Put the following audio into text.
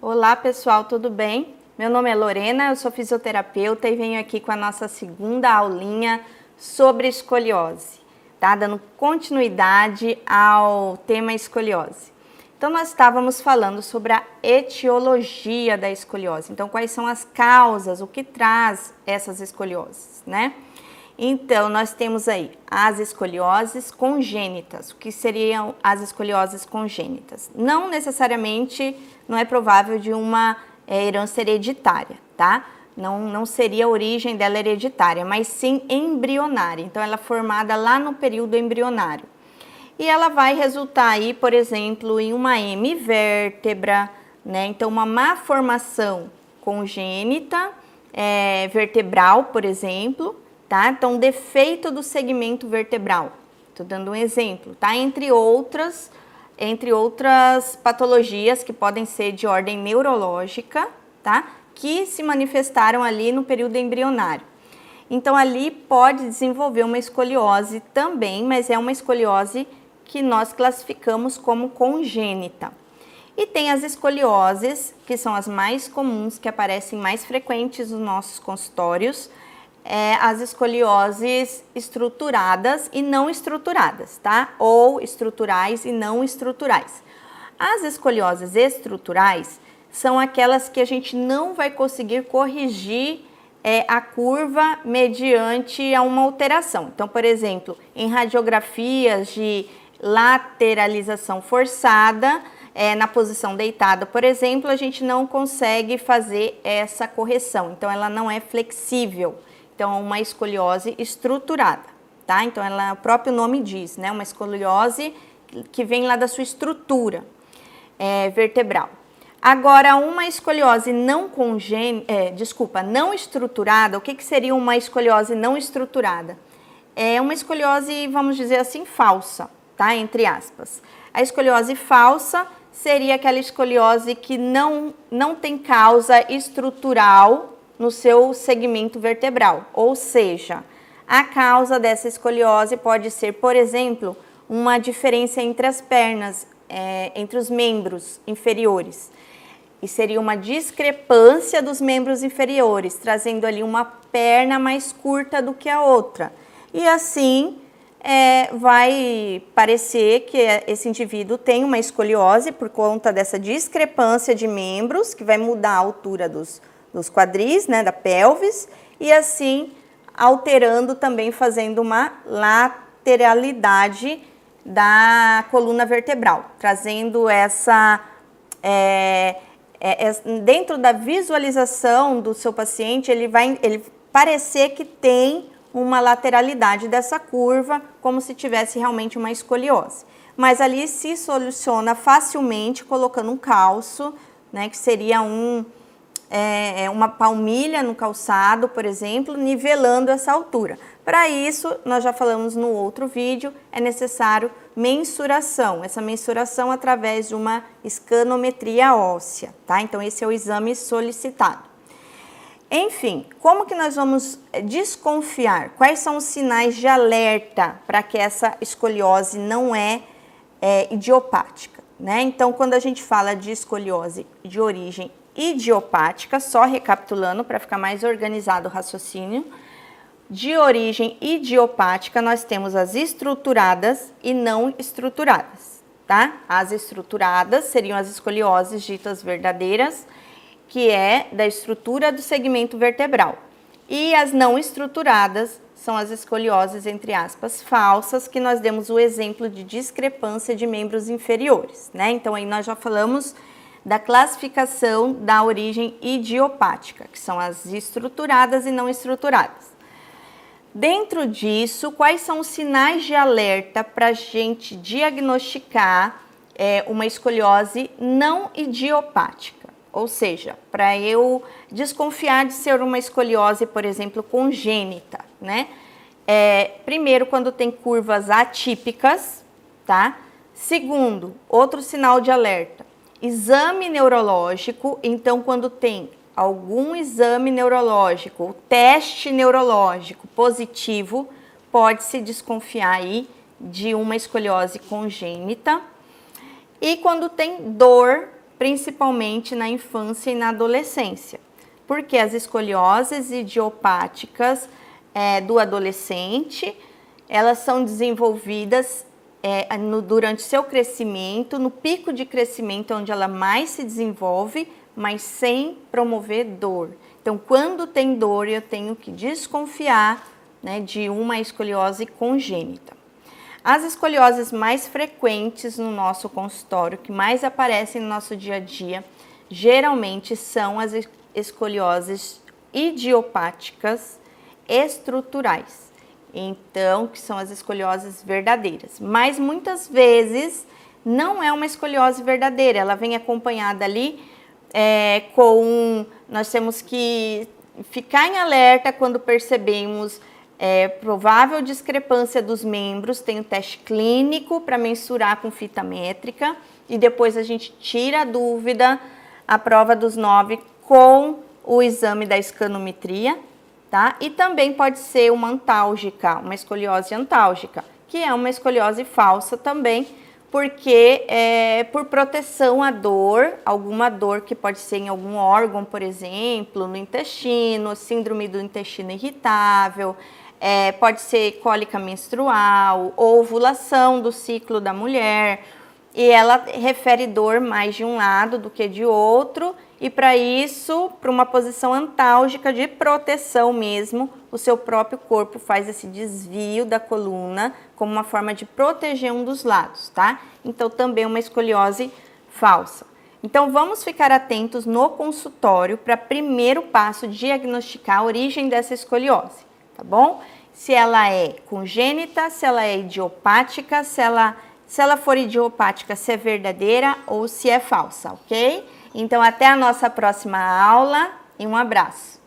Olá pessoal, tudo bem? Meu nome é Lorena, eu sou fisioterapeuta e venho aqui com a nossa segunda aulinha sobre escoliose, tá? Dando continuidade ao tema escoliose. Então, nós estávamos falando sobre a etiologia da escoliose. Então, quais são as causas, o que traz essas escolioses, né? Então, nós temos aí as escolioses congênitas. O que seriam as escolioses congênitas? Não necessariamente, não é provável de uma é, herança hereditária, tá? Não, não seria a origem dela hereditária, mas sim embrionária. Então, ela é formada lá no período embrionário. E ela vai resultar aí, por exemplo, em uma hemivértebra, né? Então, uma má formação congênita, é, vertebral, por exemplo, tá? Então, defeito do segmento vertebral. Estou dando um exemplo, tá? Entre outras, entre outras patologias que podem ser de ordem neurológica, tá? Que se manifestaram ali no período embrionário. Então, ali pode desenvolver uma escoliose também, mas é uma escoliose que nós classificamos como congênita. E tem as escolioses, que são as mais comuns, que aparecem mais frequentes nos nossos consultórios, é, as escolioses estruturadas e não estruturadas, tá? Ou estruturais e não estruturais. As escolioses estruturais são aquelas que a gente não vai conseguir corrigir é, a curva mediante a uma alteração. Então, por exemplo, em radiografias de lateralização forçada, é, na posição deitada, por exemplo, a gente não consegue fazer essa correção. Então, ela não é flexível. Então, uma escoliose estruturada, tá? Então, ela, o próprio nome diz, né? Uma escoliose que vem lá da sua estrutura é, vertebral. Agora, uma escoliose não congênita, é, desculpa, não estruturada, o que, que seria uma escoliose não estruturada? É uma escoliose, vamos dizer assim, falsa, tá? Entre aspas. A escoliose falsa seria aquela escoliose que não, não tem causa estrutural no seu segmento vertebral. Ou seja, a causa dessa escoliose pode ser, por exemplo, uma diferença entre as pernas, é, entre os membros inferiores. E seria uma discrepância dos membros inferiores, trazendo ali uma perna mais curta do que a outra. E assim é, vai parecer que esse indivíduo tem uma escoliose por conta dessa discrepância de membros, que vai mudar a altura dos, dos quadris, né, da pelvis, e assim alterando também, fazendo uma lateralidade da coluna vertebral, trazendo essa. É, é, é, dentro da visualização do seu paciente, ele vai ele parecer que tem uma lateralidade dessa curva, como se tivesse realmente uma escoliose. Mas ali se soluciona facilmente colocando um calço, né, que seria um, é, é, uma palmilha no calçado, por exemplo, nivelando essa altura. Para isso, nós já falamos no outro vídeo, é necessário mensuração. Essa mensuração através de uma escanometria óssea, tá? Então esse é o exame solicitado. Enfim, como que nós vamos é, desconfiar? Quais são os sinais de alerta para que essa escoliose não é, é idiopática? Né? Então, quando a gente fala de escoliose de origem idiopática, só recapitulando para ficar mais organizado o raciocínio. De origem idiopática, nós temos as estruturadas e não estruturadas, tá? As estruturadas seriam as escolioses ditas verdadeiras, que é da estrutura do segmento vertebral. E as não estruturadas são as escolioses, entre aspas, falsas, que nós demos o exemplo de discrepância de membros inferiores, né? Então aí nós já falamos da classificação da origem idiopática, que são as estruturadas e não estruturadas. Dentro disso, quais são os sinais de alerta para a gente diagnosticar é, uma escoliose não idiopática? Ou seja, para eu desconfiar de ser uma escoliose, por exemplo, congênita, né? É, primeiro, quando tem curvas atípicas, tá? Segundo, outro sinal de alerta, Exame neurológico, então quando tem algum exame neurológico, teste neurológico positivo, pode-se desconfiar aí de uma escoliose congênita. E quando tem dor, principalmente na infância e na adolescência, porque as escolioses idiopáticas é, do adolescente elas são desenvolvidas é, no, durante seu crescimento, no pico de crescimento onde ela mais se desenvolve, mas sem promover dor. Então, quando tem dor, eu tenho que desconfiar né, de uma escoliose congênita. As escolioses mais frequentes no nosso consultório, que mais aparecem no nosso dia a dia, geralmente são as escolioses idiopáticas estruturais então, que são as escolioses verdadeiras. Mas muitas vezes não é uma escoliose verdadeira, ela vem acompanhada ali é, com. Nós temos que ficar em alerta quando percebemos é, provável discrepância dos membros, tem o um teste clínico para mensurar com fita métrica e depois a gente tira a dúvida, a prova dos nove com o exame da escanometria tá? E também pode ser uma antálgica, uma escoliose antálgica, que é uma escoliose falsa também, porque é por proteção à dor, alguma dor que pode ser em algum órgão, por exemplo, no intestino, síndrome do intestino irritável, é, pode ser cólica menstrual, ovulação do ciclo da mulher, e ela refere dor mais de um lado do que de outro, e para isso, para uma posição antálgica de proteção mesmo, o seu próprio corpo faz esse desvio da coluna como uma forma de proteger um dos lados, tá? Então também uma escoliose falsa. Então vamos ficar atentos no consultório para primeiro passo diagnosticar a origem dessa escoliose, tá bom? Se ela é congênita, se ela é idiopática, se ela se ela for idiopática, se é verdadeira ou se é falsa, ok? Então, até a nossa próxima aula e um abraço.